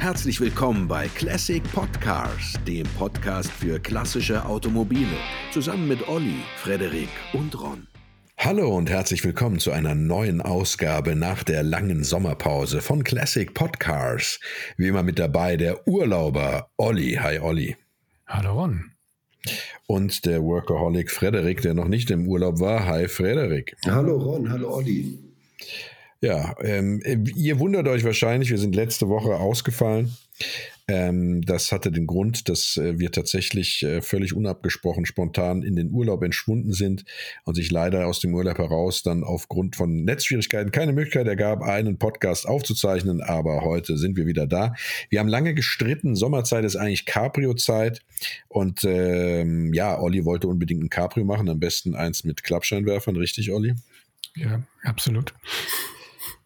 Herzlich willkommen bei Classic Podcars, dem Podcast für klassische Automobile, zusammen mit Olli, Frederik und Ron. Hallo und herzlich willkommen zu einer neuen Ausgabe nach der langen Sommerpause von Classic Podcars. Wie immer mit dabei der Urlauber Olli. Hi Olli. Hallo Ron. Und der Workaholic Frederik, der noch nicht im Urlaub war. Hi Frederik. Hallo Ron, hallo Olli. Ja, ähm, ihr wundert euch wahrscheinlich, wir sind letzte Woche ausgefallen. Ähm, das hatte den Grund, dass äh, wir tatsächlich äh, völlig unabgesprochen spontan in den Urlaub entschwunden sind und sich leider aus dem Urlaub heraus dann aufgrund von Netzschwierigkeiten keine Möglichkeit ergab, einen Podcast aufzuzeichnen. Aber heute sind wir wieder da. Wir haben lange gestritten. Sommerzeit ist eigentlich Cabrio-Zeit. Und ähm, ja, Olli wollte unbedingt ein Cabrio machen, am besten eins mit Klappscheinwerfern. Richtig, Olli? Ja, absolut.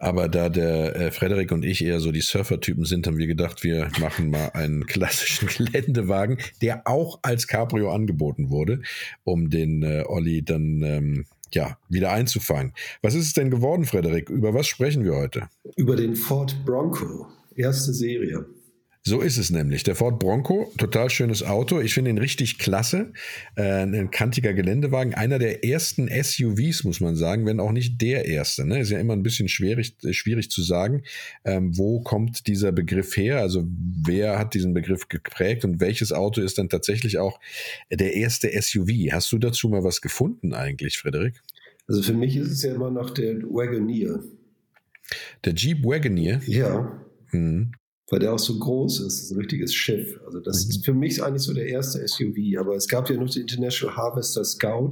Aber da der äh, Frederik und ich eher so die Surfer-Typen sind, haben wir gedacht, wir machen mal einen klassischen Geländewagen, der auch als Cabrio angeboten wurde, um den äh, Olli dann ähm, ja, wieder einzufangen. Was ist es denn geworden, Frederik? Über was sprechen wir heute? Über den Ford Bronco, erste Serie. So ist es nämlich. Der Ford Bronco, total schönes Auto. Ich finde ihn richtig klasse. Äh, ein kantiger Geländewagen. Einer der ersten SUVs, muss man sagen, wenn auch nicht der erste. Ne? Ist ja immer ein bisschen schwierig, äh, schwierig zu sagen. Ähm, wo kommt dieser Begriff her? Also wer hat diesen Begriff geprägt und welches Auto ist dann tatsächlich auch der erste SUV? Hast du dazu mal was gefunden eigentlich, Frederik? Also für mich ist es ja immer noch der Wagoneer. Der Jeep Wagoneer? Ja. Mhm weil der auch so groß ist. Das ist ein richtiges Schiff. Also das mhm. ist für mich eigentlich so der erste SUV. Aber es gab ja noch den International Harvester Scout.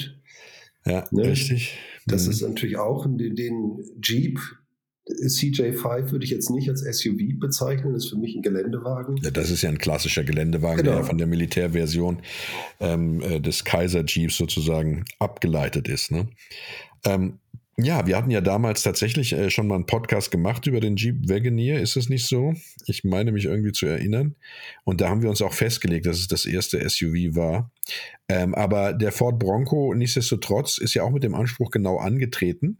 Ja, ne? richtig. Das mhm. ist natürlich auch den, den Jeep. CJ5 würde ich jetzt nicht als SUV bezeichnen, das ist für mich ein Geländewagen. Ja, das ist ja ein klassischer Geländewagen, genau. der von der Militärversion ähm, äh, des Kaiser Jeeps sozusagen abgeleitet ist. Ne? Ähm, ja, wir hatten ja damals tatsächlich äh, schon mal einen Podcast gemacht über den Jeep Wagoneer, ist es nicht so? Ich meine mich irgendwie zu erinnern. Und da haben wir uns auch festgelegt, dass es das erste SUV war. Ähm, aber der Ford Bronco, nichtsdestotrotz, ist ja auch mit dem Anspruch genau angetreten.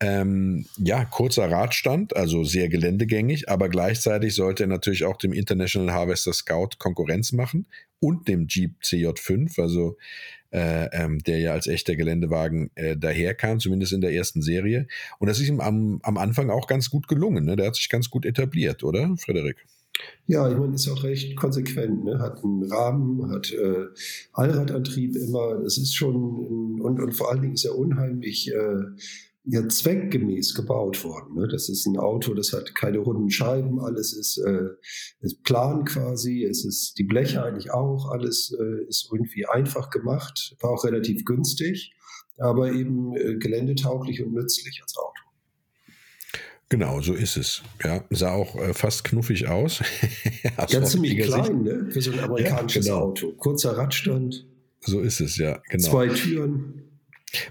Ähm, ja, kurzer Radstand, also sehr geländegängig, aber gleichzeitig sollte er natürlich auch dem International Harvester Scout Konkurrenz machen und dem Jeep CJ5. Also äh, ähm, der ja als echter Geländewagen äh, daherkam, zumindest in der ersten Serie. Und das ist ihm am, am Anfang auch ganz gut gelungen. Ne? Der hat sich ganz gut etabliert, oder, Frederik? Ja, ich meine, ist auch recht konsequent. Ne? Hat einen Rahmen, hat äh, Allradantrieb immer. Das ist schon, und, und vor allen Dingen ist er unheimlich äh, ja zweckgemäß gebaut worden. Ne? Das ist ein Auto, das hat keine runden Scheiben, alles ist, äh, ist plan quasi, es ist die Bleche eigentlich auch, alles äh, ist irgendwie einfach gemacht, war auch relativ günstig, aber eben äh, geländetauglich und nützlich als Auto. Genau, so ist es. Ja, sah auch äh, fast knuffig aus. ja, ziemlich klein, ne? Für so ein amerikanisches ja, genau. Auto. Kurzer Radstand. So ist es, ja, genau. Zwei Türen.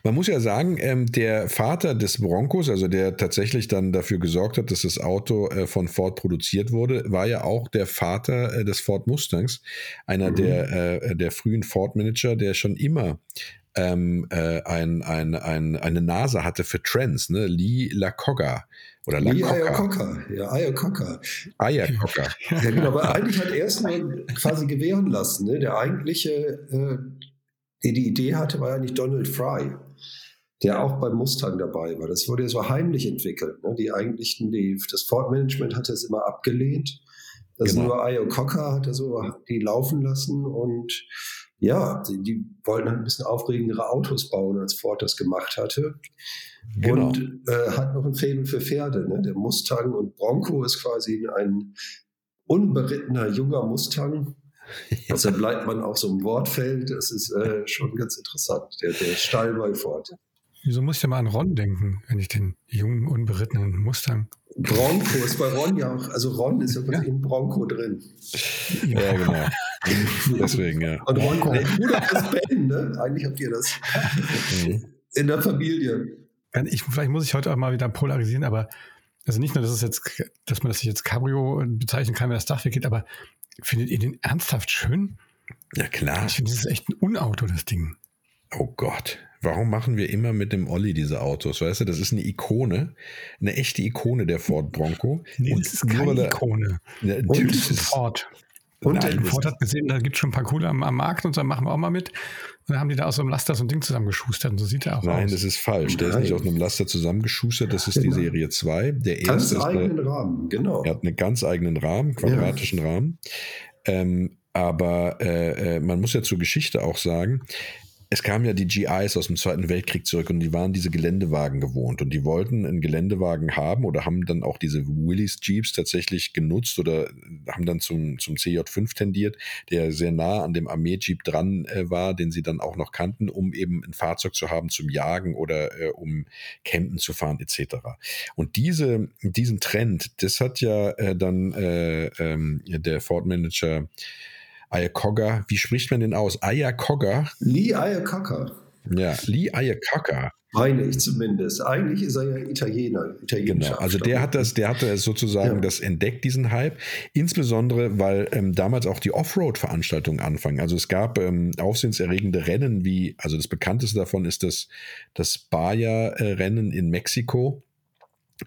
Man muss ja sagen, ähm, der Vater des Broncos, also der tatsächlich dann dafür gesorgt hat, dass das Auto äh, von Ford produziert wurde, war ja auch der Vater äh, des Ford Mustangs, einer mhm. der, äh, der frühen Ford-Manager, der schon immer ähm, äh, ein, ein, ein, eine Nase hatte für Trends, ne? Lee Lacogga. Oder Lee Iacocca, ja, Iacocca. Iacocca. Ja, genau, aber eigentlich hat er es nur quasi gewähren lassen. Ne? Der eigentliche äh, der die Idee hatte, war ja nicht Donald Fry, der auch beim Mustang dabei war. Das wurde ja so heimlich entwickelt. Ne? Die eigentlichen, die, das Ford-Management hatte es immer abgelehnt. Das genau. nur Io Cocker hat er so die laufen lassen und ja, die, die, wollten halt ein bisschen aufregendere Autos bauen, als Ford das gemacht hatte. Genau. Und äh, hat noch ein Faible für Pferde. Ne? Der Mustang und Bronco ist quasi ein unberittener junger Mustang, also bleibt man auch so im Wortfeld. Das ist äh, schon ganz interessant, der, der Stall fort. Wieso muss ich ja mal an Ron denken, wenn ich den jungen, unberittenen Mustang. Bronco ist bei Ron ja auch, also Ron ist ja wirklich ja. in Bronco drin. Ja, genau. Deswegen, ja. Und Ron, der Bruder ist Ben, ne? Eigentlich habt ihr das mhm. in der Familie. Ich, vielleicht muss ich heute auch mal wieder polarisieren, aber also nicht nur, dass es jetzt, dass man das jetzt Cabrio bezeichnen kann, wenn das Dach weggeht, aber Findet ihr den ernsthaft schön? Ja, klar. Ich finde, das ist echt ein Unauto, das Ding. Oh Gott. warum machen wir immer mit dem Olli diese Autos? Weißt du, das ist eine Ikone, eine echte Ikone der Ford Bronco. Nee, und das ist keine Ikone. Ja, natürlich ist Ford. Und Nein, Ford hat gesehen, da gibt es schon ein paar coole am, am, Markt und so machen wir auch mal mit. Und dann haben die da aus so einem Laster so ein Ding zusammengeschustert und so sieht er auch Nein, aus. Nein, das ist falsch. Der Nein. ist nicht aus einem Laster zusammengeschustert, das ist genau. die Serie 2. Der ganz erste eigenen eine, Rahmen, genau. Er hat einen ganz eigenen Rahmen, quadratischen ja. Rahmen. Ähm, aber äh, äh, man muss ja zur Geschichte auch sagen, es kamen ja die GIs aus dem Zweiten Weltkrieg zurück und die waren diese Geländewagen gewohnt und die wollten einen Geländewagen haben oder haben dann auch diese Willys Jeeps tatsächlich genutzt oder haben dann zum, zum CJ5 tendiert, der sehr nah an dem Armee-Jeep dran äh, war, den sie dann auch noch kannten, um eben ein Fahrzeug zu haben zum Jagen oder äh, um Campen zu fahren etc. Und diese, diesen Trend, das hat ja äh, dann äh, ähm, der Ford Manager Iacocca, wie spricht man den aus? Iacocca? Lee Iacocca. Ja, Lee Iacocca. Meine ich zumindest. Eigentlich ist er ja Italiener. Genau, also der hat das, der hatte sozusagen ja. das entdeckt, diesen Hype. Insbesondere, weil ähm, damals auch die Offroad-Veranstaltungen anfangen. Also es gab ähm, aufsehenserregende Rennen wie, also das bekannteste davon ist das, das Baja-Rennen in Mexiko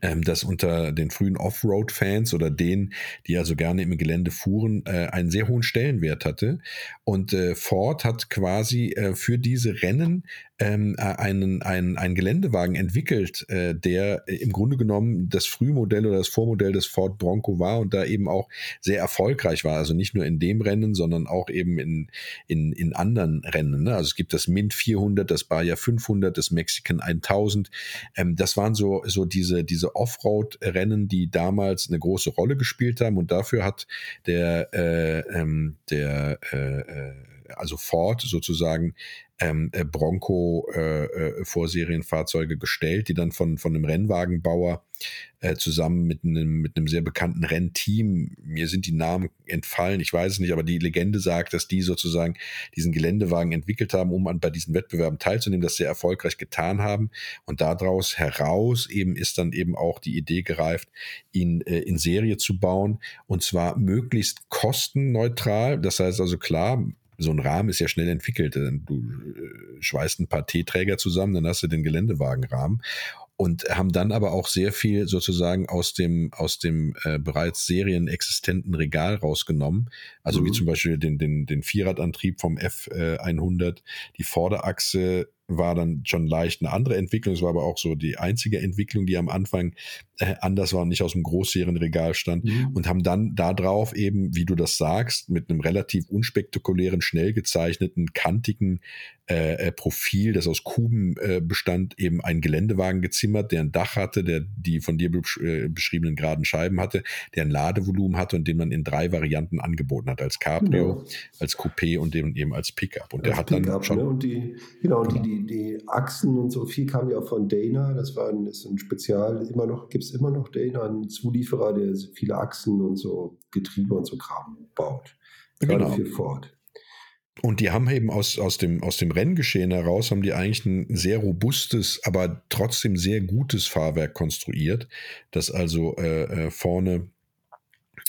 ähm, das unter den frühen Offroad-Fans oder denen, die also gerne im Gelände fuhren, äh, einen sehr hohen Stellenwert hatte. Und äh, Ford hat quasi äh, für diese Rennen ähm, äh, einen, einen, einen Geländewagen entwickelt, äh, der im Grunde genommen das Frühmodell oder das Vormodell des Ford Bronco war und da eben auch sehr erfolgreich war. Also nicht nur in dem Rennen, sondern auch eben in, in, in anderen Rennen. Ne? Also es gibt das Mint 400, das Baja 500, das Mexican 1000. Ähm, das waren so, so diese, diese Offroad-Rennen, die damals eine große Rolle gespielt haben und dafür hat der, äh, ähm, der äh, äh also Ford sozusagen ähm, äh, Bronco äh, äh, gestellt, die dann von, von einem Rennwagenbauer äh, zusammen mit einem, mit einem sehr bekannten Rennteam, mir sind die Namen entfallen, ich weiß es nicht, aber die Legende sagt, dass die sozusagen diesen Geländewagen entwickelt haben, um an, bei diesen Wettbewerben teilzunehmen, das sehr erfolgreich getan haben. Und daraus heraus eben ist dann eben auch die Idee gereift, ihn äh, in Serie zu bauen und zwar möglichst kostenneutral. Das heißt also klar, so ein Rahmen ist ja schnell entwickelt. Du äh, schweißt ein paar T-Träger zusammen, dann hast du den Geländewagenrahmen und haben dann aber auch sehr viel sozusagen aus dem aus dem äh, bereits serienexistenten Regal rausgenommen. Also mhm. wie zum Beispiel den den den Vierradantrieb vom F100, äh, die Vorderachse war dann schon leicht eine andere Entwicklung. Es war aber auch so die einzige Entwicklung, die am Anfang äh, anders war und nicht aus dem Großserienregal stand. Mhm. Und haben dann darauf eben, wie du das sagst, mit einem relativ unspektakulären, schnell gezeichneten, kantigen äh, äh, Profil, das aus Kuben äh, bestand, eben einen Geländewagen gezimmert, der ein Dach hatte, der die von dir besch äh, beschriebenen geraden Scheiben hatte, der ein Ladevolumen hatte und den man in drei Varianten angeboten hat, als Cabrio, genau. als Coupé und eben als Pickup. Und als der hat dann schon... Ne? Und die, genau, und die, die, die Achsen und so viel kam ja auch von Dana, das war ein, ist ein Spezial, immer noch, gibt es immer noch Dana, einen Zulieferer, der viele Achsen und so Getriebe und so Kram baut. Gerade genau. für Ford. Und die haben eben aus, aus, dem, aus dem Renngeschehen heraus, haben die eigentlich ein sehr robustes, aber trotzdem sehr gutes Fahrwerk konstruiert, das also äh, äh vorne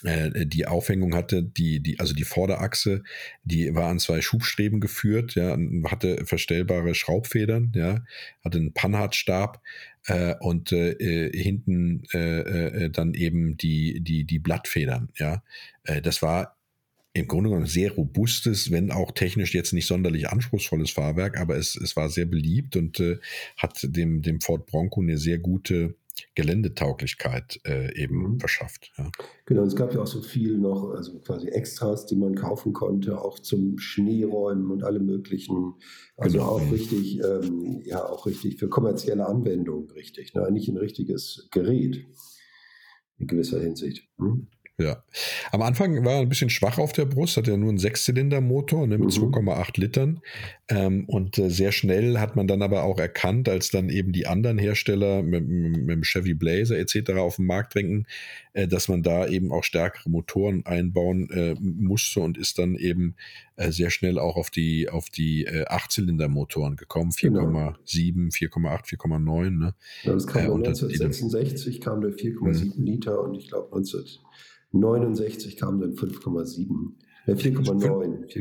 die Aufhängung hatte, die, die, also die Vorderachse, die war an zwei Schubstreben geführt, ja, hatte verstellbare Schraubfedern, ja, hatte einen Panhardstab äh, und äh, äh hinten äh, äh, dann eben die, die, die Blattfedern, ja. das war im Grunde genommen sehr robustes, wenn auch technisch jetzt nicht sonderlich anspruchsvolles Fahrwerk, aber es, es war sehr beliebt und äh, hat dem, dem Ford Bronco eine sehr gute Geländetauglichkeit äh, eben mhm. verschafft. Ja. Genau, es gab ja auch so viel noch, also quasi Extras, die man kaufen konnte, auch zum Schneeräumen und alle möglichen. Also genau. auch richtig, ähm, ja, auch richtig für kommerzielle Anwendungen richtig. Ne? Nicht ein richtiges Gerät in gewisser Hinsicht. Hm? Ja. Am Anfang war er ein bisschen schwach auf der Brust, hat er nur einen Sechszylindermotor ne, mit mhm. 2,8 Litern. Ähm, und äh, sehr schnell hat man dann aber auch erkannt, als dann eben die anderen Hersteller mit, mit, dem Chevy Blazer etc. auf den Markt drängen, äh, dass man da eben auch stärkere Motoren einbauen äh, musste und ist dann eben äh, sehr schnell auch auf die, auf die äh, Achtzylindermotoren gekommen. 4,7, 4,8, 4,9. Ne? Ja, das kam äh, 1966 kam der 4,7 mhm. Liter und ich glaube 19 69 kam dann 5,7. 4,9.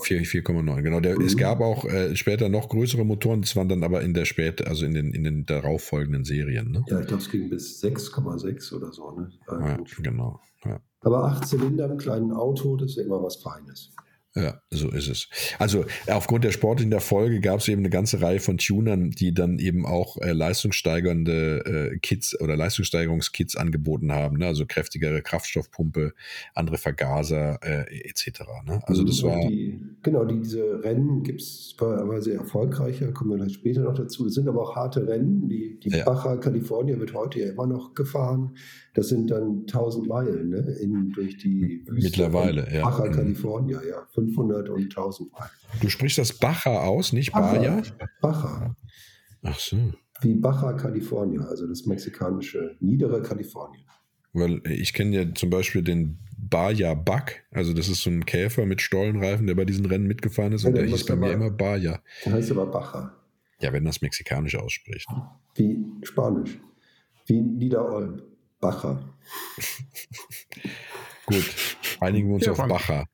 4,9, genau. Der, mhm. Es gab auch äh, später noch größere Motoren, das waren dann aber in der spät, also in den, in den darauffolgenden Serien. Ne? Ja, ich glaube, es ging bis 6,6 oder so. Ne? Ja, genau. Ja. Aber acht Zylinder im kleinen Auto, das ist ja immer was Feines. Ja, so ist es. Also aufgrund der sportlichen Erfolge gab es eben eine ganze Reihe von Tunern, die dann eben auch äh, leistungssteigernde äh, Kits oder Leistungssteigerungskits angeboten haben. Ne? Also kräftigere Kraftstoffpumpe, andere Vergaser äh, etc. Ne? Also das war die, genau die, diese Rennen gibt es aber sehr erfolgreicher. Kommen wir gleich später noch dazu. Das sind aber auch harte Rennen. Die, die ja. Baja California wird heute ja immer noch gefahren. Das sind dann 1000 Meilen ne? In, durch die Wüste Mittlerweile, ja. Baja mhm. California, ja. 500 und 1000 Meilen. Du sprichst das Baja aus, nicht Baja? Baja. Ach so. Wie Baja California, also das mexikanische niedere Kalifornien. Weil ich kenne ja zum Beispiel den Baja Buck, also das ist so ein Käfer mit Stollenreifen, der bei diesen Rennen mitgefahren ist ja, und der hieß bei mir immer Baja. Der heißt aber Baja. Ja, wenn das mexikanisch ausspricht. Wie Spanisch. Wie Niederolm. Bacher. Gut, einigen wir uns ja, auf Bacher.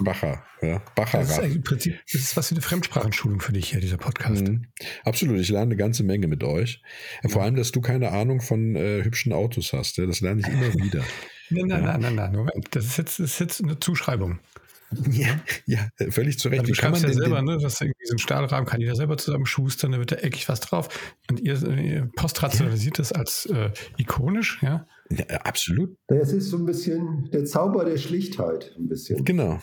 Bacher, ja. Bacher. Das ist im Prinzip das ist was für eine Fremdsprachenschulung für dich hier, dieser Podcast. Mhm. Absolut, ich lerne eine ganze Menge mit euch. Vor allem, dass du keine Ahnung von äh, hübschen Autos hast. Ja? Das lerne ich immer wieder. nein, nein, ja. nein, nein, nein, Moment. Das ist jetzt, das ist jetzt eine Zuschreibung. Ja, ja völlig zu Recht. Also du schreibst ja den, selber, ne, dass irgendwie so ein Stahlrahmen kann jeder selber zusammen schustern, da wird da eckig was drauf. Und ihr, ihr postrationalisiert ja. das als äh, ikonisch, ja? ja? Absolut. Es ist so ein bisschen der Zauber der Schlichtheit, ein bisschen. Genau.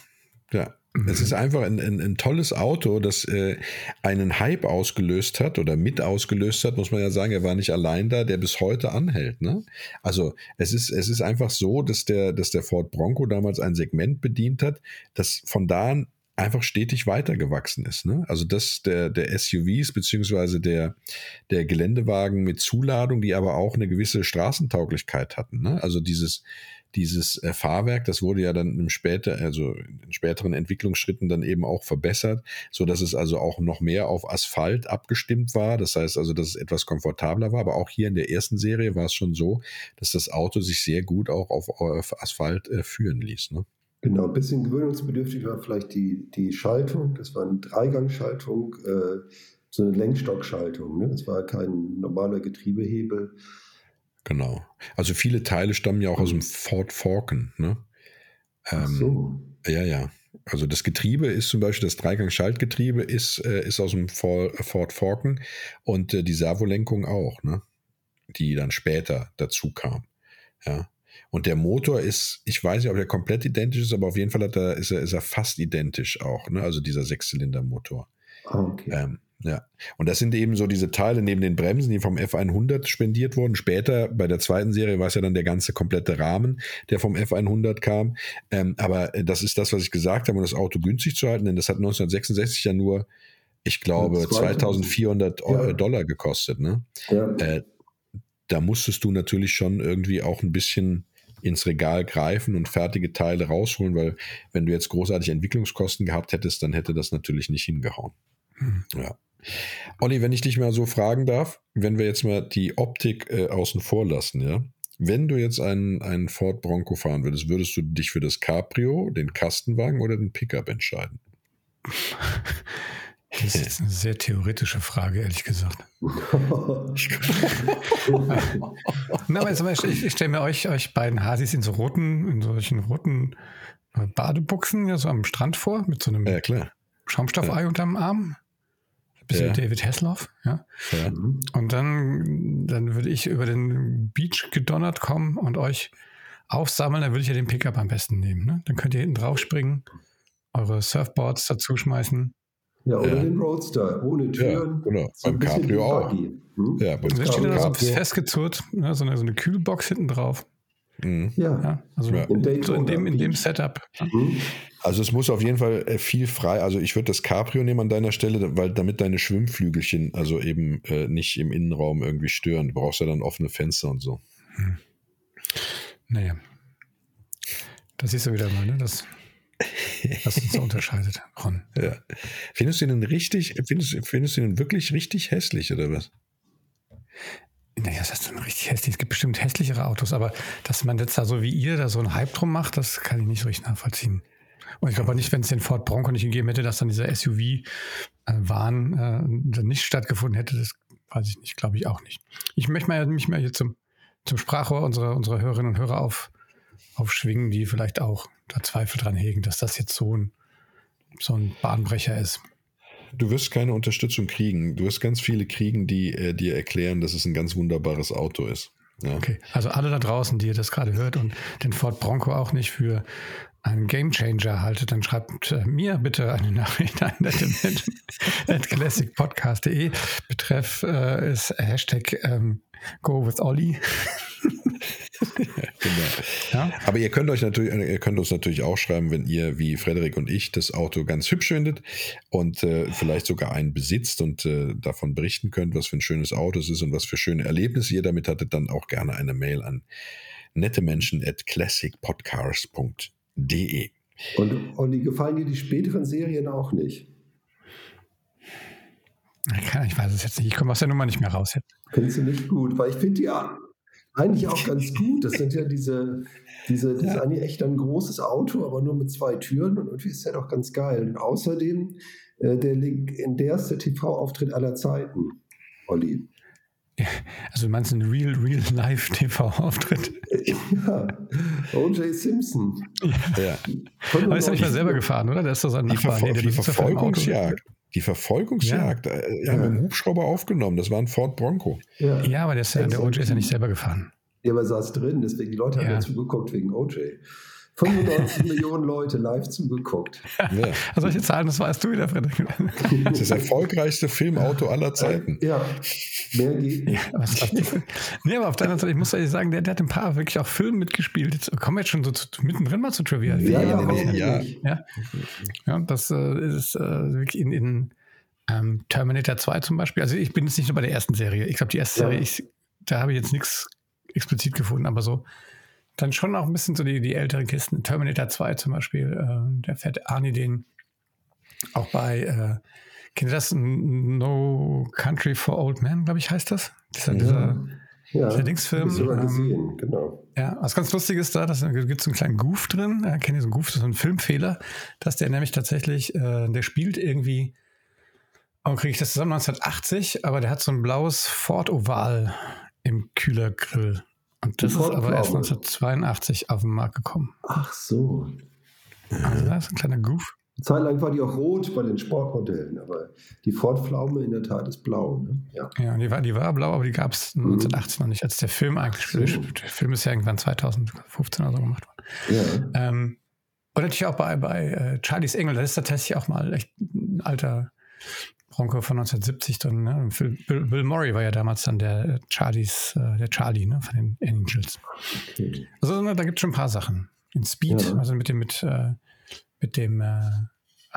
Ja. Es ist einfach ein, ein, ein tolles Auto, das äh, einen Hype ausgelöst hat oder mit ausgelöst hat, muss man ja sagen, er war nicht allein da, der bis heute anhält. Ne? Also es ist, es ist einfach so, dass der, dass der Ford Bronco damals ein Segment bedient hat, das von da an einfach stetig weitergewachsen ist. Ne? Also das der, der SUVs beziehungsweise der, der Geländewagen mit Zuladung, die aber auch eine gewisse Straßentauglichkeit hatten. Ne? Also dieses dieses äh, Fahrwerk, das wurde ja dann im später, also in späteren Entwicklungsschritten dann eben auch verbessert, so dass es also auch noch mehr auf Asphalt abgestimmt war. Das heißt also, dass es etwas komfortabler war. Aber auch hier in der ersten Serie war es schon so, dass das Auto sich sehr gut auch auf, auf Asphalt äh, führen ließ. Ne? Genau, ein bisschen gewöhnungsbedürftig war vielleicht die, die Schaltung. Das war eine Dreigangschaltung, äh, so eine Lenkstockschaltung. Ne? Das war kein normaler Getriebehebel. Genau. Also viele Teile stammen ja auch aus dem Ford Falcon. Ne? Ähm, Ach so. Ja, ja. Also das Getriebe ist zum Beispiel, das Dreigang-Schaltgetriebe ist, äh, ist aus dem Ford Falcon und äh, die Servolenkung auch, ne? die dann später dazu kam. Ja. Und der Motor ist, ich weiß nicht, ob er komplett identisch ist, aber auf jeden Fall hat er, ist, er, ist er fast identisch auch, ne? also dieser Sechszylinder-Motor. Ah, okay. Ähm, ja, und das sind eben so diese Teile neben den Bremsen, die vom F100 spendiert wurden. Später bei der zweiten Serie war es ja dann der ganze komplette Rahmen, der vom F100 kam. Ähm, aber das ist das, was ich gesagt habe, um das Auto günstig zu halten, denn das hat 1966 ja nur, ich glaube, 2400 ja. Dollar gekostet. Ne? Ja. Äh, da musstest du natürlich schon irgendwie auch ein bisschen ins Regal greifen und fertige Teile rausholen, weil wenn du jetzt großartig Entwicklungskosten gehabt hättest, dann hätte das natürlich nicht hingehauen. Hm. Ja. Olli, wenn ich dich mal so fragen darf, wenn wir jetzt mal die Optik äh, außen vor lassen, ja. Wenn du jetzt einen, einen Ford Bronco fahren würdest, würdest du dich für das Cabrio, den Kastenwagen oder den Pickup entscheiden? Das ist eine sehr theoretische Frage, ehrlich gesagt. Na, aber ich, ich stelle mir euch, euch beiden Hasis in so roten, in solchen roten äh, Badebuchsen ja so am Strand vor, mit so einem ja. Schaumstoffei ja. unterm Arm bisschen ja. David Hasselhoff, ja. ja. Und dann, dann würde ich über den Beach gedonnert kommen und euch aufsammeln, dann würde ich ja den Pickup am besten nehmen. Ne? Dann könnt ihr hinten drauf springen, eure Surfboards dazu schmeißen. Ja, oder ja. den Roadster, ohne Türen. Ja, genau. So beim Cabrio auch. Hm? Ja, beim da steht da so festgezurrt, ne? so, eine, so eine Kühlbox hinten drauf. Mhm. Ja. ja. also ja. In, so in, dem, in dem Setup. Mhm. Also es muss auf jeden Fall äh, viel frei, also ich würde das Cabrio nehmen an deiner Stelle, weil damit deine Schwimmflügelchen also eben äh, nicht im Innenraum irgendwie stören. Du brauchst ja dann offene Fenster und so. Hm. Naja. Das siehst du wieder mal, ne? Das, was uns so unterscheidet, Ron. Ja. Findest du ihn richtig, findest, findest du ihn wirklich richtig hässlich, oder was? Naja, das ist dann richtig hässlich. Es gibt bestimmt hässlichere Autos, aber dass man jetzt da so wie ihr da so einen Hype drum macht, das kann ich nicht so richtig nachvollziehen. Und ich glaube auch nicht, wenn es den Ford Bronco nicht gegeben hätte, dass dann dieser SUV-Wahn äh, nicht stattgefunden hätte. Das weiß ich nicht, glaube ich auch nicht. Ich möchte mal, mich mal hier zum, zum Sprachrohr unserer, unserer Hörerinnen und Hörer auf, aufschwingen, die vielleicht auch da Zweifel dran hegen, dass das jetzt so ein, so ein Bahnbrecher ist. Du wirst keine Unterstützung kriegen. Du wirst ganz viele kriegen, die äh, dir erklären, dass es ein ganz wunderbares Auto ist. Ja. Okay, also alle da draußen, die ihr das gerade hört und den Ford Bronco auch nicht für einen Gamechanger haltet, dann schreibt äh, mir bitte eine Nachricht an classicpodcast.de. Betreff äh, ist Hashtag ähm, Go with Ollie. genau. Ja? Aber ihr könnt euch natürlich, ihr könnt uns natürlich auch schreiben, wenn ihr wie Frederik und ich das Auto ganz hübsch findet und äh, vielleicht sogar einen besitzt und äh, davon berichten könnt, was für ein schönes Auto es ist und was für schöne Erlebnisse ihr damit hattet, dann auch gerne eine Mail an nettemenschen at classicpodcast.de. Und, und die gefallen dir die späteren Serien auch nicht? Ich weiß es jetzt nicht. Ich komme aus der Nummer nicht mehr raus. Findest du nicht gut, weil ich finde ja eigentlich auch ganz gut. Das sind ja diese, diese das ist eigentlich echt ein großes Auto, aber nur mit zwei Türen und irgendwie ist ja doch ganz geil. Und außerdem äh, der legendärste TV-Auftritt aller Zeiten, Olli. Also du meinst einen Real, Real Life TV-Auftritt? Ja, O.J. Simpson. Ja. ja. Aber ist ja nicht mal selber gefahren, oder? Der ist doch sein Nachbar. Die, Verfol nee, die Verfolgungsjagd. Die Verfolgungsjagd, ja. äh, ja. haben wir im Hubschrauber aufgenommen. Das war ein Ford Bronco. Ja, ja aber der, ist, der OJ ist ja nicht selber gefahren. Ja, aber er saß drin, deswegen die Leute haben ja zugeguckt wegen OJ. 95 Millionen Leute live zugeguckt. Ja. Also solche Zahlen, das weißt du wieder, Frederik. Das ist das erfolgfolgreichste Filmauto aller Zeiten. Ja, mehr geht nicht. Ja, nee, aber auf der anderen Seite, ich muss ehrlich sagen, der, der hat ein paar wirklich auch Filme mitgespielt. Jetzt kommen wir jetzt schon so zu, mittendrin mal zu Trivia. Ja, ja, ja. ja. ja. ja das äh, ist äh, wirklich in, in ähm, Terminator 2 zum Beispiel. Also ich bin jetzt nicht nur bei der ersten Serie. Ich glaube, die erste Serie, ich, da habe ich jetzt nichts explizit gefunden, aber so dann schon auch ein bisschen so die, die älteren Kisten. Terminator 2 zum Beispiel, äh, der fährt Arnie den auch bei, äh, kennt ihr das? No Country for Old Men, glaube ich, heißt das? Dieser, ja. dieser, ja, dieser Dingsfilm. Ähm, genau. Ja, was ganz lustig ist da, da gibt es einen kleinen Goof drin. Äh, kennt ihr so einen Goof? Das ist so ein Filmfehler, dass der nämlich tatsächlich, äh, der spielt irgendwie, oh, kriege ich das zusammen, 1980, aber der hat so ein blaues Ford Oval im Kühlergrill. Und das ist aber erst 1982 auf den Markt gekommen. Ach so. Also das ist ein kleiner Goof. Eine Zeit lang war die auch rot bei den Sportmodellen, aber die Ford-Pflaume in der Tat ist blau. Ne? Ja. ja, die war, die war blau, aber die gab es 1980 mhm. noch nicht, als der Film eigentlich so. Der Film ist ja irgendwann 2015 oder so gemacht worden. Ja. Ähm, und natürlich auch bei, bei äh, Charlie's Engel, das ist tatsächlich auch mal echt ein alter Bronco von 1970 dann, ne? Bill, Bill, Murray war ja damals dann der Charlies, äh, der Charlie, ne, von den Angels. Okay. Also ne, da gibt es schon ein paar Sachen. In Speed, ja. also mit dem, mit, äh, mit dem äh,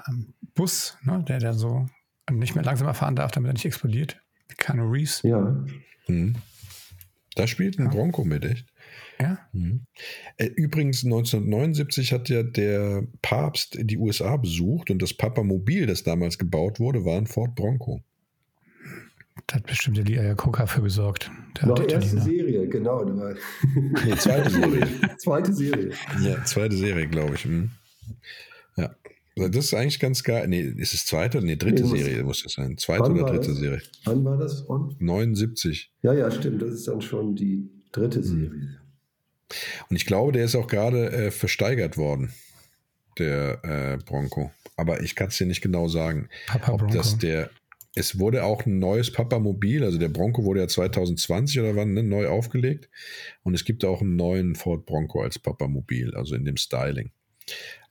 ähm, Bus, ne, der der so nicht mehr langsamer fahren darf, damit er nicht explodiert. Keanu Reeves. Ja. Mhm. Da spielt ein Bronco mit, echt? Ja. Mhm. Äh, übrigens, 1979 hat ja der Papst die USA besucht und das Papamobil, das damals gebaut wurde, war ein Ford Bronco. Da hat bestimmt der Ayakoka für gesorgt. Der war die erste Serie, genau. nee, zweite Serie. zweite Serie. Ja, zweite Serie, glaube ich. Mhm. Ja. Also das ist eigentlich ganz geil. Nee, ist es zweite? Nee, dritte nee, Serie muss es sein. Zweite oder dritte das? Serie? Wann war das von? 79. Ja, ja, stimmt. Das ist dann schon die dritte mhm. Serie. Und ich glaube, der ist auch gerade äh, versteigert worden, der äh, Bronco. Aber ich kann es dir nicht genau sagen, Papa ob Bronco. das der. Es wurde auch ein neues Papa-Mobil, also der Bronco wurde ja 2020 oder wann ne, neu aufgelegt. Und es gibt auch einen neuen Ford Bronco als Papa-Mobil, also in dem Styling.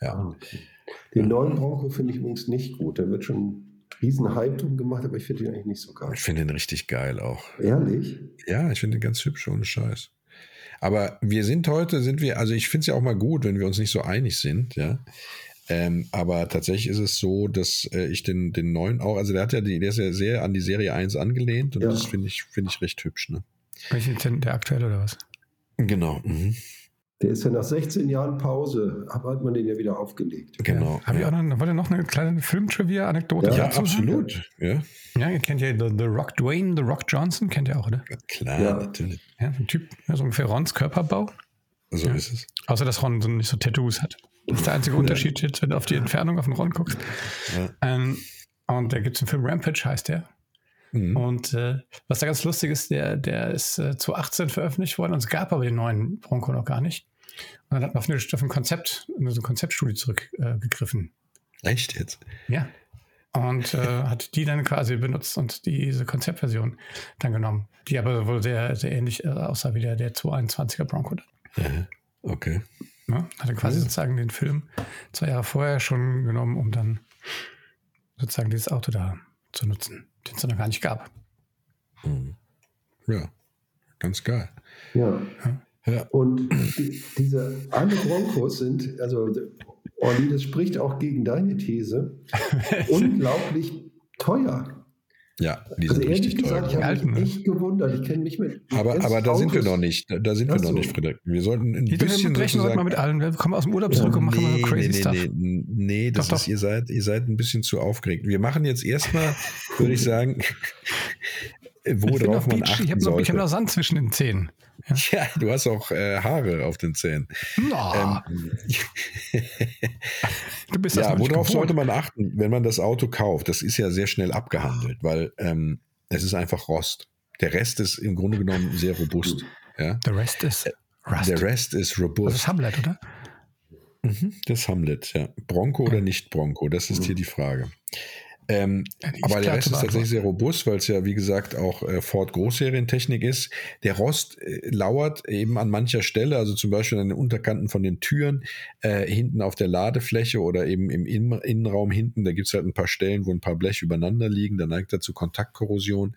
Ja. Ah, okay. Den neuen Bronco finde ich übrigens nicht gut. Da wird schon riesen Hype drum gemacht, aber ich finde ihn eigentlich nicht so geil. Ich finde ihn richtig geil auch. Ehrlich? Ja, ich finde ihn ganz hübsch, ohne Scheiß. Aber wir sind heute, sind wir, also ich finde es ja auch mal gut, wenn wir uns nicht so einig sind, ja. Ähm, aber tatsächlich ist es so, dass äh, ich den, den neuen auch, also der hat ja die, der ist ja sehr an die Serie 1 angelehnt und ja. das finde ich, finde ich recht hübsch, ne? Welche denn der aktuelle oder was? Genau. Mhm. Der ist ja nach 16 Jahren Pause, hat man den ja wieder aufgelegt. Genau. Ja. Habe ich auch noch, wollt ihr noch eine kleine Film-Trivia-Anekdote ja, ja absolut. Ja. Ja, ihr kennt ja The, The, Rock Dwayne, The Rock Johnson, kennt ihr auch, oder? Ja, klar, ja. natürlich. Ja, ein Typ, ja, so ungefähr Rons Körperbau. So ja. ist es. Außer, dass Ron so nicht so Tattoos hat. Das ist der einzige Unterschied jetzt, wenn du auf die Entfernung auf den Ron guckst. Ja. Ähm, und da gibt es einen Film, Rampage heißt der. Mhm. Und äh, was da ganz lustig ist, der, der ist äh, 2018 veröffentlicht worden und es gab aber den neuen Bronco noch gar nicht. Und dann hat man auf, eine, auf ein Konzept, so eine Konzeptstudie zurückgegriffen. Äh, Echt jetzt? Ja. Und äh, hat die dann quasi benutzt und diese Konzeptversion dann genommen, die aber wohl sehr, sehr ähnlich äh, aussah wie der, der 221er Bronco. Ja, okay. Ja, hat er quasi mhm. sozusagen den Film zwei Jahre vorher schon genommen, um dann sozusagen dieses Auto da zu nutzen, den es noch gar nicht gab. Mhm. Ja, ganz geil. Ja. ja. Und die, diese alle Broncos sind, also Olli, das spricht auch gegen deine These, unglaublich teuer. Ja, die also sind richtig gesagt, teuer. Ich habe mich echt gewundert. Ich kenne mich mit. Aber, aber da sind wir noch nicht. Da sind wir noch nicht, Frederik. Wir sollten ein Jeder bisschen. Wir sozusagen, mal mit allen. Wir kommen aus dem Urlaub zurück und machen nee, mal crazy nee, Stuff. Nee, nee, das doch, ist, doch. Ihr, seid, ihr seid ein bisschen zu aufgeregt. Wir machen jetzt erstmal, würde ich sagen, worauf man achten Ich habe noch, hab noch Sand zwischen den Zähnen. Ja, ja du hast auch äh, Haare auf den Zähnen. No. Ähm, du bist ja, worauf sollte man achten, wenn man das Auto kauft? Das ist ja sehr schnell abgehandelt, weil ähm, es ist einfach Rost. Der Rest ist im Grunde genommen sehr robust. Ja? Der Rest ist Rust. Der Rest ist robust. Das ist Hamlet, oder? Mhm, das Hamlet, ja. Bronco oder nicht Bronco, das ist hier die Frage. Ähm, aber der Rest ist tatsächlich sehr robust, weil es ja, wie gesagt, auch äh, Ford Großserientechnik ist. Der Rost äh, lauert eben an mancher Stelle, also zum Beispiel an den Unterkanten von den Türen, äh, hinten auf der Ladefläche oder eben im Innen Innenraum hinten. Da gibt es halt ein paar Stellen, wo ein paar Bleche übereinander liegen. Da neigt er zu Kontaktkorrosion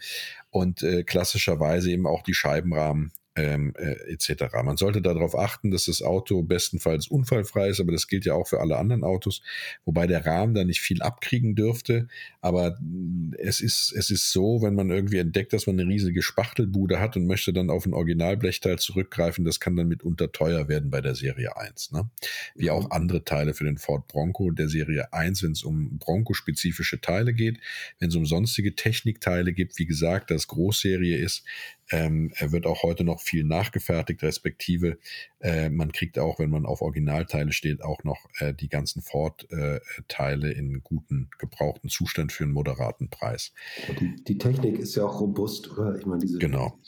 und äh, klassischerweise eben auch die Scheibenrahmen ähm, äh, etc. Man sollte darauf achten, dass das Auto bestenfalls unfallfrei ist, aber das gilt ja auch für alle anderen Autos, wobei der Rahmen da nicht viel abkriegen dürfte. Aber mm, es ist, es ist so, wenn man irgendwie entdeckt, dass man eine riesige Spachtelbude hat und möchte dann auf ein Originalblechteil zurückgreifen, das kann dann mitunter teuer werden bei der Serie 1. Ne? Wie auch mhm. andere Teile für den Ford Bronco der Serie 1, wenn es um Bronco-spezifische Teile geht, wenn es um sonstige Technikteile gibt, wie gesagt, das Großserie ist, ähm, er wird auch heute noch viel nachgefertigt, respektive äh, man kriegt auch, wenn man auf Originalteile steht, auch noch äh, die ganzen Ford-Teile äh, in guten, gebrauchten Zustand für einen moderaten Preis. Die, die, Technik ist ja auch robust, oder? Ich meine, diese, genau.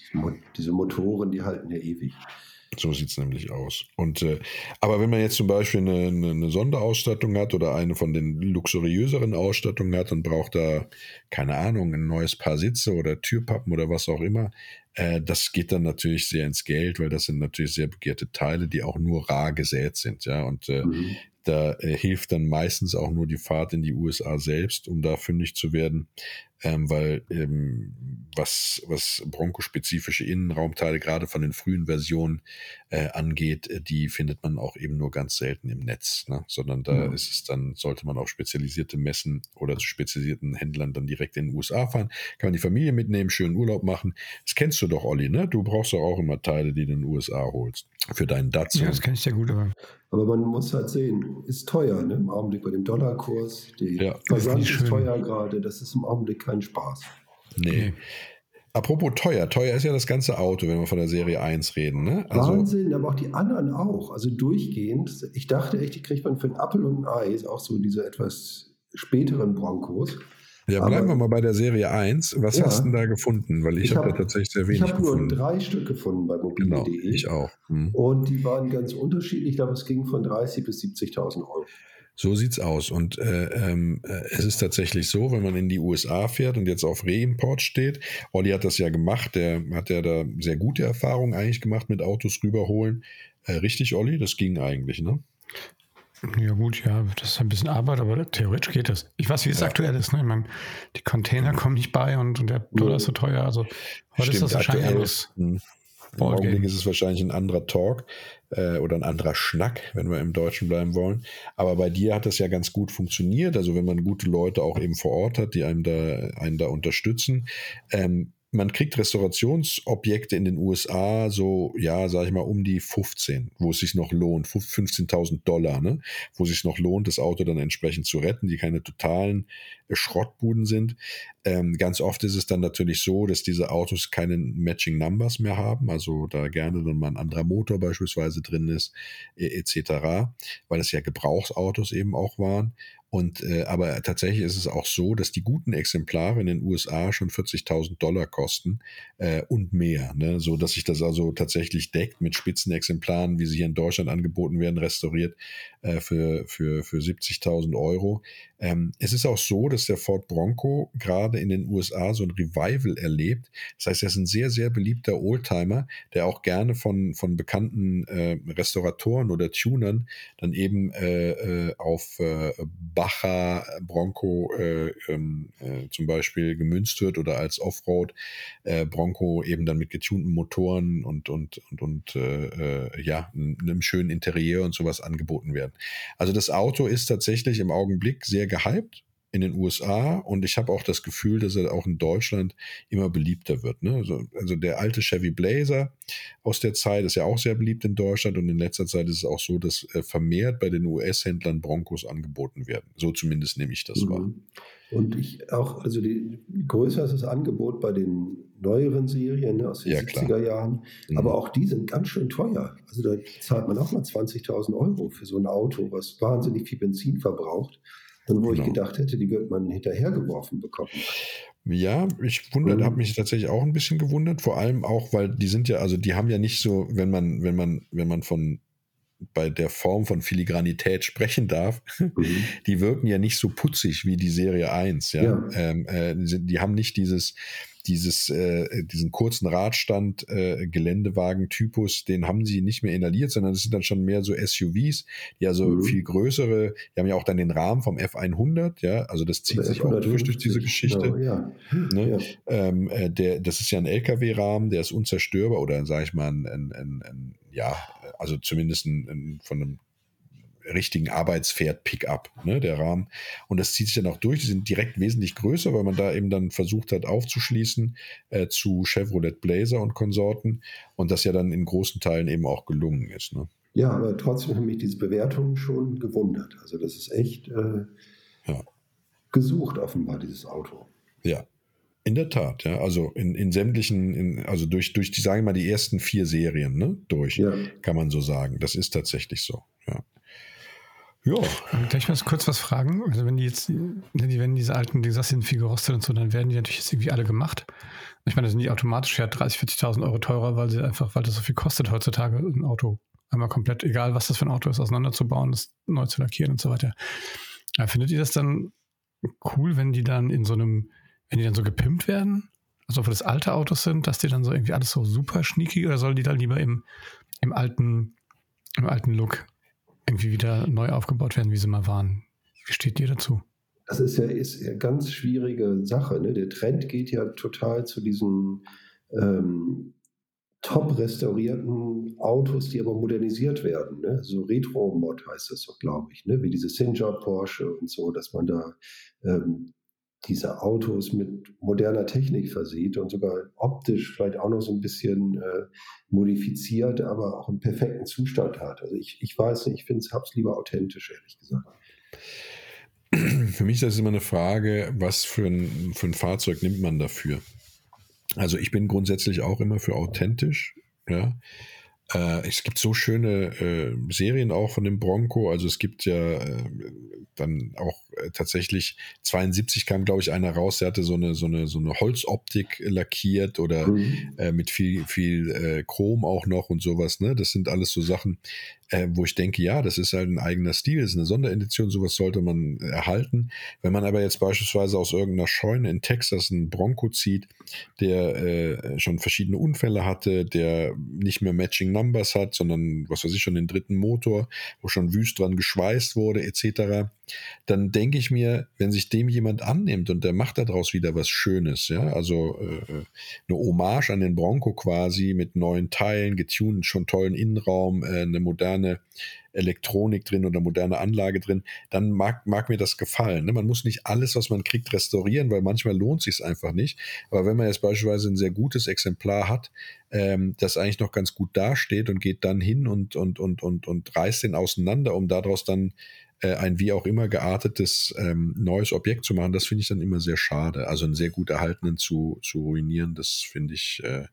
diese Motoren, die halten ja ewig. So sieht es nämlich aus. Und äh, aber wenn man jetzt zum Beispiel eine, eine, Sonderausstattung hat oder eine von den luxuriöseren Ausstattungen hat und braucht da, keine Ahnung, ein neues Paar Sitze oder Türpappen oder was auch immer, äh, das geht dann natürlich sehr ins Geld, weil das sind natürlich sehr begehrte Teile, die auch nur rar gesät sind, ja. Und äh, mhm. Da äh, hilft dann meistens auch nur die Fahrt in die USA selbst, um da fündig zu werden, ähm, weil ähm, was, was Bronco-spezifische Innenraumteile gerade von den frühen Versionen äh, angeht, äh, die findet man auch eben nur ganz selten im Netz, ne? sondern da ja. ist es dann, sollte man auf spezialisierte Messen oder zu spezialisierten Händlern dann direkt in den USA fahren, kann man die Familie mitnehmen, schönen Urlaub machen. Das kennst du doch, Olli, ne? Du brauchst doch auch immer Teile, die du in den USA holst für deinen Datsun. Ja, das kenne ich sehr gut, aber aber man muss halt sehen, ist teuer, ne? Im Augenblick bei dem Dollarkurs. Die ja, Versand ist, ist teuer gerade. Das ist im Augenblick kein Spaß. Nee. Apropos teuer, teuer ist ja das ganze Auto, wenn wir von der Serie 1 reden. Ne? Also Wahnsinn, aber auch die anderen auch. Also durchgehend. Ich dachte echt, die kriegt man für einen Apfel und ein Ei, ist auch so diese etwas späteren Broncos. Ja, bleiben Aber, wir mal bei der Serie 1. Was ja, hast du denn da gefunden? Weil ich, ich habe hab da tatsächlich sehr wenig gefunden. Ich habe nur drei Stück gefunden bei mobile.de. Genau, ich auch. Hm. Und die waren ganz unterschiedlich. Ich glaube, es ging von 30 bis 70.000 Euro. So sieht's aus. Und äh, ähm, äh, es ist tatsächlich so, wenn man in die USA fährt und jetzt auf Reimport steht, Olli hat das ja gemacht, der hat ja da sehr gute Erfahrungen eigentlich gemacht mit Autos rüberholen. Äh, richtig, Olli? Das ging eigentlich, ne? Ja, gut, ja, das ist ein bisschen Arbeit, aber theoretisch geht das. Ich weiß, wie es ja. aktuell ist. Ne? Ich meine, die Container kommen nicht bei und, und der Dollar ist so teuer. Also heute Stimmt, ist das wahrscheinlich alles. Hm. Im Augenblick ist es wahrscheinlich ein anderer Talk äh, oder ein anderer Schnack, wenn wir im Deutschen bleiben wollen. Aber bei dir hat das ja ganz gut funktioniert. Also wenn man gute Leute auch eben vor Ort hat, die einem da, einen da unterstützen. Ähm, man kriegt Restaurationsobjekte in den USA so, ja, sag ich mal, um die 15, wo es sich noch lohnt, 15.000 Dollar, ne? wo es sich noch lohnt, das Auto dann entsprechend zu retten, die keine totalen äh, Schrottbuden sind. Ähm, ganz oft ist es dann natürlich so, dass diese Autos keine Matching Numbers mehr haben, also da gerne dann mal ein anderer Motor beispielsweise drin ist, etc., weil es ja Gebrauchsautos eben auch waren. Und äh, aber tatsächlich ist es auch so, dass die guten Exemplare in den USA schon 40.000 Dollar kosten äh, und mehr, ne? so dass sich das also tatsächlich deckt mit Spitzenexemplaren, wie sie hier in Deutschland angeboten werden, restauriert äh, für für für 70.000 Euro. Ähm, es ist auch so, dass der Ford Bronco gerade in den USA so ein Revival erlebt. Das heißt, er ist ein sehr sehr beliebter Oldtimer, der auch gerne von von bekannten äh, Restauratoren oder Tunern dann eben äh, äh auf äh, Baja Bronco äh, ähm, äh, zum Beispiel gemünzt wird oder als Offroad Bronco eben dann mit getunten Motoren und und und, und ja einem schönen Interieur und sowas angeboten werden. Also das Auto ist tatsächlich im Augenblick sehr gehypt in den USA und ich habe auch das Gefühl, dass er auch in Deutschland immer beliebter wird. Ne? Also, also, der alte Chevy Blazer aus der Zeit ist ja auch sehr beliebt in Deutschland und in letzter Zeit ist es auch so, dass äh, vermehrt bei den US-Händlern Broncos angeboten werden. So zumindest nehme ich das mhm. wahr. Und ich auch, also die, größer ist das Angebot bei den neueren Serien ne, aus den ja, 70er klar. Jahren, mhm. aber auch die sind ganz schön teuer. Also da zahlt man auch mal 20.000 Euro für so ein Auto, was wahnsinnig viel Benzin verbraucht. Und wo genau. ich gedacht hätte, die wird man hinterhergeworfen bekommen. Ja, ich wundert, mhm. habe mich tatsächlich auch ein bisschen gewundert, vor allem auch, weil die sind ja, also die haben ja nicht so, wenn man, wenn man, wenn man von bei der Form von Filigranität sprechen darf, mhm. die wirken ja nicht so putzig wie die Serie 1. Ja? ja. Ähm, äh, die haben nicht dieses, dieses, äh, diesen kurzen Radstand äh, Geländewagen-Typus, den haben sie nicht mehr inhaliert, sondern es sind dann schon mehr so SUVs, die also mhm. viel größere, die haben ja auch dann den Rahmen vom F100, ja, also das zieht Oder sich auch durch durch diese Geschichte. Genau, ja. Ne? Ja. Ähm, äh, der, das ist ja ein LKW-Rahmen, der ist unzerstörbar oder sage ich mal ein, ein, ein, ein, ja, also zumindest ein, von einem richtigen Arbeitspferd-Pickup, ne, der Rahmen. Und das zieht sich dann auch durch. Die sind direkt wesentlich größer, weil man da eben dann versucht hat aufzuschließen äh, zu Chevrolet Blazer und Konsorten und das ja dann in großen Teilen eben auch gelungen ist. Ne? Ja, aber trotzdem haben mich diese Bewertungen schon gewundert. Also das ist echt äh, ja. gesucht offenbar, dieses Auto. Ja, in der Tat, ja. Also in, in sämtlichen, in, also durch, durch die, sagen wir mal, die ersten vier Serien, ne, durch, ja. kann man so sagen. Das ist tatsächlich so, ja. Ja. Darf ich mal kurz was fragen? Also wenn die jetzt, wenn die, wenn diese alten, die sagst, sind viel gerostet und so, dann werden die natürlich jetzt irgendwie alle gemacht. Ich meine, das sind die automatisch ja 30, 40.000 Euro teurer, weil sie einfach, weil das so viel kostet heutzutage, ein Auto einmal komplett, egal was das für ein Auto ist, auseinanderzubauen, das neu zu lackieren und so weiter. Ja, findet ihr das dann cool, wenn die dann in so einem, wenn die dann so gepimpt werden? Also ob das alte Autos sind, dass die dann so irgendwie alles so super schniekig oder sollen die dann lieber im, im alten, im alten Look irgendwie wieder neu aufgebaut werden, wie sie mal waren. Wie steht dir dazu? Das ist ja, ist ja ganz schwierige Sache. Ne? Der Trend geht ja total zu diesen ähm, top restaurierten Autos, die aber modernisiert werden. Ne? So Retro-Mod heißt das doch, glaube ich, ne? wie diese Singer Porsche und so, dass man da ähm, diese Autos mit moderner Technik versieht und sogar optisch vielleicht auch noch so ein bisschen äh, modifiziert, aber auch im perfekten Zustand hat. Also ich, ich weiß nicht, ich finde es lieber authentisch, ehrlich gesagt. Für mich ist das immer eine Frage, was für ein, für ein Fahrzeug nimmt man dafür? Also ich bin grundsätzlich auch immer für authentisch, ja. Äh, es gibt so schöne äh, Serien auch von dem Bronco. Also es gibt ja äh, dann auch äh, tatsächlich 72 kam, glaube ich, einer raus, der hatte so eine, so eine, so eine Holzoptik lackiert oder mhm. Äh, mit viel, viel äh, Chrom auch noch und sowas. Ne? Das sind alles so Sachen, äh, wo ich denke, ja, das ist halt ein eigener Stil, das ist eine Sonderedition, sowas sollte man erhalten. Wenn man aber jetzt beispielsweise aus irgendeiner Scheune in Texas einen Bronco zieht, der äh, schon verschiedene Unfälle hatte, der nicht mehr Matching Numbers hat, sondern, was weiß ich, schon den dritten Motor, wo schon wüst dran geschweißt wurde, etc., dann denke ich mir, wenn sich dem jemand annimmt und der macht daraus wieder was Schönes, ja, also äh, äh, eine Hommage an den Bronco quasi mit neuen Teilen, getuned, schon tollen Innenraum, äh, eine moderne moderne Elektronik drin oder moderne Anlage drin, dann mag, mag mir das gefallen. Ne? Man muss nicht alles, was man kriegt, restaurieren, weil manchmal lohnt sich einfach nicht. Aber wenn man jetzt beispielsweise ein sehr gutes Exemplar hat, ähm, das eigentlich noch ganz gut dasteht und geht dann hin und, und, und, und, und reißt den auseinander, um daraus dann äh, ein wie auch immer geartetes ähm, neues Objekt zu machen, das finde ich dann immer sehr schade. Also einen sehr gut erhaltenen zu, zu ruinieren, das finde ich, äh,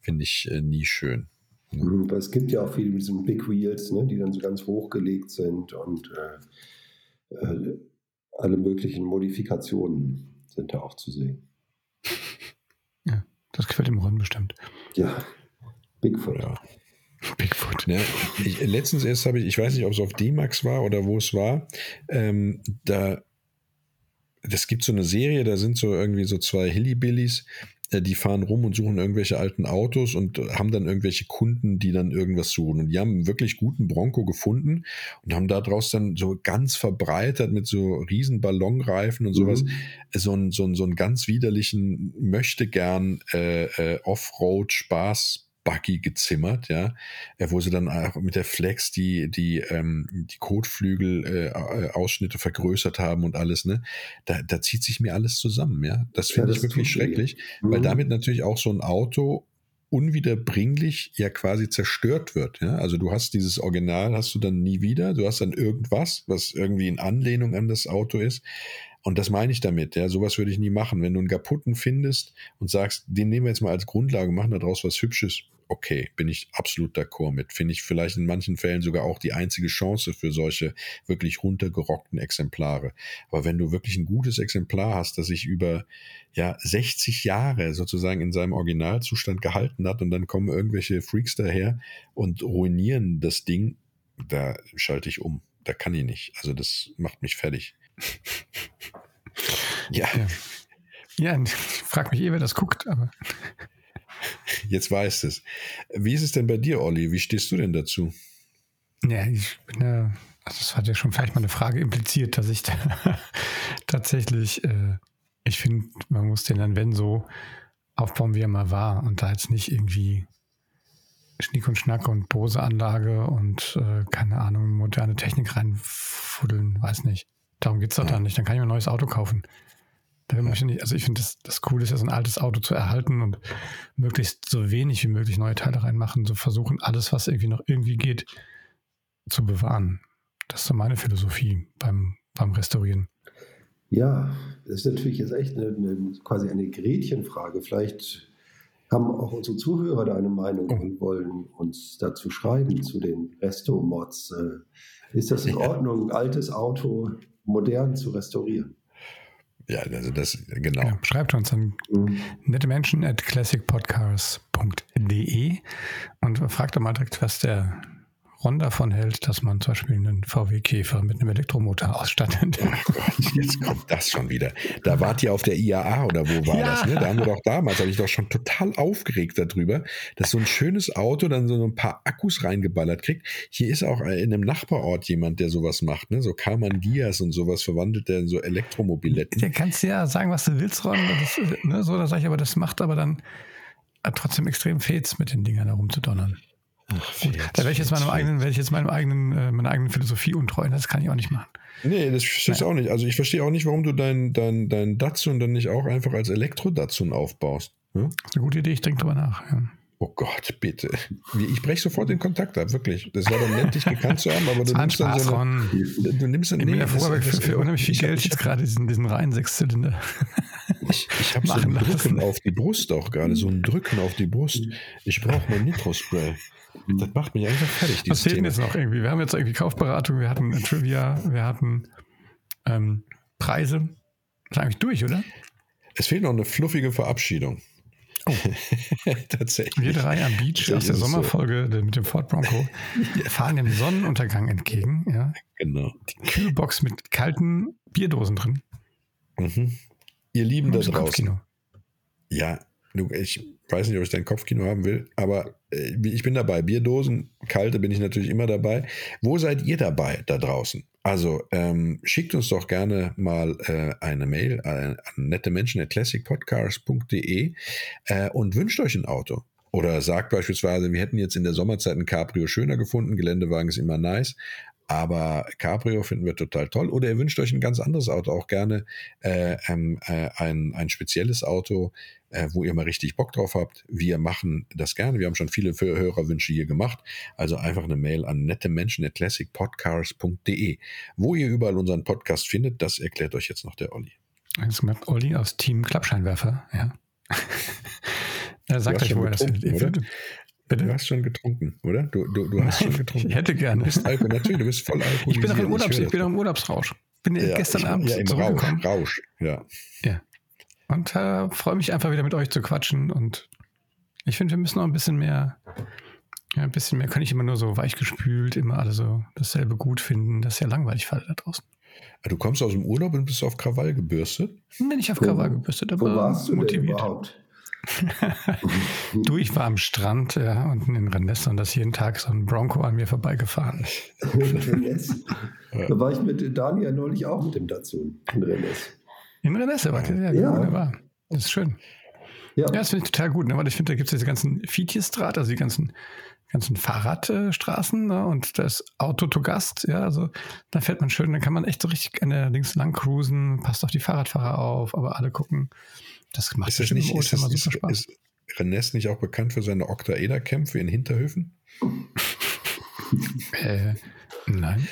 finde ich äh, nie schön. Mhm, es gibt ja auch viele mit diesen Big Wheels, ne, die dann so ganz hochgelegt sind und äh, äh, alle möglichen Modifikationen sind da auch zu sehen. Ja, das gefällt dem Ron bestimmt. Ja, Bigfoot. Ja. Bigfoot. Ja, ich, letztens erst habe ich, ich weiß nicht, ob es auf D-Max war oder wo es war, ähm, da, das gibt so eine Serie, da sind so irgendwie so zwei Hillybillys, äh, die fahren rum und suchen irgendwelche alten Autos und haben dann irgendwelche Kunden, die dann irgendwas suchen. Und die haben einen wirklich guten Bronco gefunden und haben daraus dann so ganz verbreitert mit so riesen Ballonreifen und sowas, mhm. so, einen, so, einen, so einen ganz widerlichen, möchte gern äh, äh, Offroad-Spaß Buggy gezimmert, ja, wo sie dann auch mit der Flex die, die, ähm, die Kotflügel äh, äh, Ausschnitte vergrößert haben und alles, ne? Da, da zieht sich mir alles zusammen, ja. Das finde ja, ich wirklich schrecklich, mhm. weil damit natürlich auch so ein Auto unwiederbringlich ja quasi zerstört wird. Ja? Also du hast dieses Original, hast du dann nie wieder, du hast dann irgendwas, was irgendwie in Anlehnung an das Auto ist. Und das meine ich damit, ja, sowas würde ich nie machen. Wenn du einen kaputten findest und sagst, den nehmen wir jetzt mal als Grundlage, machen daraus was Hübsches, okay, bin ich absolut d'accord mit. Finde ich vielleicht in manchen Fällen sogar auch die einzige Chance für solche wirklich runtergerockten Exemplare. Aber wenn du wirklich ein gutes Exemplar hast, das sich über ja 60 Jahre sozusagen in seinem Originalzustand gehalten hat und dann kommen irgendwelche Freaks daher und ruinieren das Ding, da schalte ich um. Da kann ich nicht. Also das macht mich fertig. Ja. ja. Ja, ich frage mich eh, wer das guckt, aber. Jetzt weißt es. Wie ist es denn bei dir, Olli? Wie stehst du denn dazu? Ja, ich bin ja, also das hat ja schon vielleicht mal eine Frage impliziert, dass ich da tatsächlich, äh, ich finde, man muss den dann, wenn so, aufbauen, wie er mal war und da jetzt nicht irgendwie Schnick und Schnack und Bose-Anlage und äh, keine Ahnung, moderne Technik reinfuddeln, weiß nicht. Darum geht es doch ja. dann nicht. Dann kann ich mir ein neues Auto kaufen. Also ich finde, das, das Coole ist ja, so ein altes Auto zu erhalten und möglichst so wenig wie möglich neue Teile reinmachen, so versuchen, alles, was irgendwie noch irgendwie geht, zu bewahren. Das ist so meine Philosophie beim, beim Restaurieren. Ja, das ist natürlich jetzt echt eine, eine, quasi eine Gretchenfrage. Vielleicht haben auch unsere Zuhörer da eine Meinung oh. und wollen uns dazu schreiben, zu den Resto-Mods. Äh, ist das in Ordnung, ein altes Auto modern zu restaurieren? Ja, also das, genau. Ja, schreibt uns an mhm. nette Menschen at classicpodcast.de und fragt doch mal direkt, was der Ron davon hält, dass man zum Beispiel einen VW-Käfer mit einem Elektromotor ausstattet. Jetzt kommt das schon wieder. Da wart ihr auf der IAA oder wo war ja. das? Ne? Da haben wir doch damals, habe ich doch schon total aufgeregt darüber, dass so ein schönes Auto dann so ein paar Akkus reingeballert kriegt. Hier ist auch in einem Nachbarort jemand, der sowas macht. Ne? So Karman Diaz und sowas verwandelt der in so Elektromobiletten. Der kannst ja sagen, was du willst, Ron. Das, ne, so, da sage ich aber, das macht aber dann trotzdem extrem Fets mit den Dingern herumzudonnern. Ach, Gut, da werde ich jetzt meinem eigenen, werde ich jetzt meinem eigenen, äh, meiner eigenen Philosophie untreu. Das kann ich auch nicht machen. Nee, das verstehe ich auch nicht. Also ich verstehe auch nicht, warum du dein, dein, dein Datsun dann nicht auch einfach als Elektro-Datsun aufbaust. Ja? Das ist eine gute Idee, ich denke drüber nach. Ja. Oh Gott, bitte. Ich breche sofort den Kontakt ab, wirklich. Das war dann nett, dich gekannt zu haben, aber du nimmst dann so eine, Du nimmst dann, nee, das, das, für, für unheimlich viel Geld jetzt gerade diesen, diesen reinen Sechszylinder. Ich, ich habe so ein Drücken auf die Brust auch gerade, so ein Drücken auf die Brust. Ich brauche mein Nitro-Spray. Das macht mich einfach fertig. Was fehlt denn jetzt noch irgendwie? Wir haben jetzt irgendwie Kaufberatung, wir hatten Trivia, wir hatten ähm, Preise. Das ist eigentlich durch, oder? Es fehlt noch eine fluffige Verabschiedung. Oh. Tatsächlich. Wir drei am Beach aus der Sommerfolge so. mit dem Ford Bronco fahren dem Sonnenuntergang entgegen. Ja. Genau. Die Kühlbox mit kalten Bierdosen drin. Mhm. Ihr Lieben da draußen. Kopfkino. Ja, ich weiß nicht, ob ich dein Kopfkino haben will, aber äh, ich bin dabei. Bierdosen, kalte bin ich natürlich immer dabei. Wo seid ihr dabei da draußen? Also ähm, schickt uns doch gerne mal äh, eine Mail äh, an nette Menschen at classicpodcast.de äh, und wünscht euch ein Auto. oder sagt beispielsweise, wir hätten jetzt in der Sommerzeit ein Cabrio schöner gefunden, Geländewagen ist immer nice, aber Cabrio finden wir total toll. Oder ihr wünscht euch ein ganz anderes Auto, auch gerne äh, ähm, äh, ein, ein spezielles Auto, äh, wo ihr mal richtig Bock drauf habt. Wir machen das gerne. Wir haben schon viele Hörerwünsche hier gemacht. Also einfach eine Mail an nettemenschen.classicpodcars.de. Wo ihr überall unseren Podcast findet, das erklärt euch jetzt noch der Olli. Jetzt macht Olli aus Team Klappscheinwerfer, ja. er sagt euch, wo er das findet. Bitte? Du hast schon getrunken, oder? Du, du, du hast schon getrunken. ich hätte gerne. Du bist Alkohol, natürlich, du bist voll alkoholisiert. Ich bin noch im, Urlaubs, ich bin noch im Urlaubsrausch. Bin ja, gestern Abend ja, im zurückgekommen. Rausch, Rausch, ja. Ja. Und äh, freue mich einfach wieder mit euch zu quatschen. Und ich finde, wir müssen noch ein bisschen mehr, ja, ein bisschen mehr, kann ich immer nur so weichgespült, immer alle so dasselbe gut finden. Das ist ja langweilig für alle da draußen. Ah, du kommst aus dem Urlaub und bist auf Krawall gebürstet? Nee, nicht auf Krawall gebürstet, aber wo warst du motiviert. Denn überhaupt? du, ich war am Strand ja, unten in Rennes und das jeden Tag so ein Bronco an mir vorbeigefahren. Rennes? Da war ich mit Daniel neulich auch mit dem dazu in Rennes. In Rennes, war ja, ja. wunderbar. Das ist schön. Ja, ja das finde ich total gut, ne? weil ich finde, da gibt es diese ganzen Fietjesdraht, also die ganzen, ganzen Fahrradstraßen ne? und das Auto to Gast, ja, also da fährt man schön, dann kann man echt so richtig an der links lang cruisen, passt auf die Fahrradfahrer auf, aber alle gucken das macht ist nicht, ist, das, super ist, Spaß. Ist Rennes nicht auch bekannt für seine Oktaeder-Kämpfe in Hinterhöfen? äh, nein.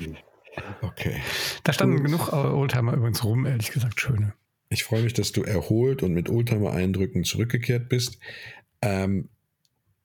okay. Da standen Gut. genug Oldtimer übrigens rum, ehrlich gesagt, schöne. Ich freue mich, dass du erholt und mit Oldtimer-Eindrücken zurückgekehrt bist. Ähm,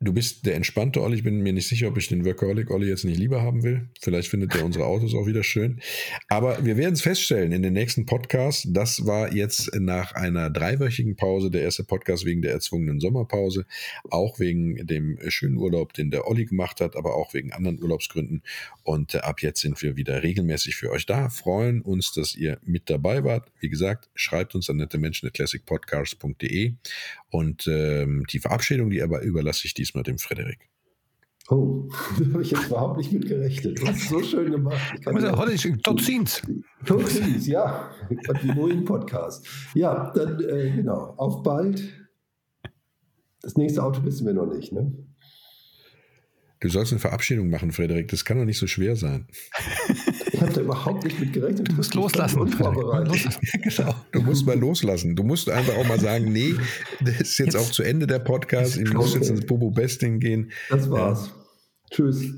Du bist der entspannte Olli. Ich bin mir nicht sicher, ob ich den Workaholic Olli jetzt nicht lieber haben will. Vielleicht findet er unsere Autos auch wieder schön. Aber wir werden es feststellen in den nächsten Podcast. Das war jetzt nach einer dreiwöchigen Pause der erste Podcast wegen der erzwungenen Sommerpause. Auch wegen dem schönen Urlaub, den der Olli gemacht hat, aber auch wegen anderen Urlaubsgründen. Und äh, ab jetzt sind wir wieder regelmäßig für euch da. Freuen uns, dass ihr mit dabei wart. Wie gesagt, schreibt uns an nette Menschen at classicpodcast.de und ähm, die Verabschiedung, die aber überlasse ich diesmal dem Frederik. Oh, da habe ich jetzt überhaupt nicht mit gerechnet. Du hast es so schön gemacht. Ist Totzins. Totzins, ja. Die Podcast. Ja, dann äh, genau. Auf bald. Das nächste Auto wissen wir noch nicht, ne? Du sollst eine Verabschiedung machen, Frederik. Das kann doch nicht so schwer sein. Ich habe da überhaupt nicht mit gerechnet. Du musst loslassen. genau. Du musst mal loslassen. Du musst einfach auch mal sagen, nee, das ist jetzt, jetzt auch zu Ende der Podcast. Ich muss jetzt ins Bobo Besting gehen. Das war's. Ja. Tschüss.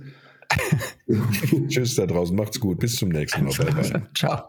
Tschüss da draußen. Macht's gut. Bis zum nächsten Mal. Ciao.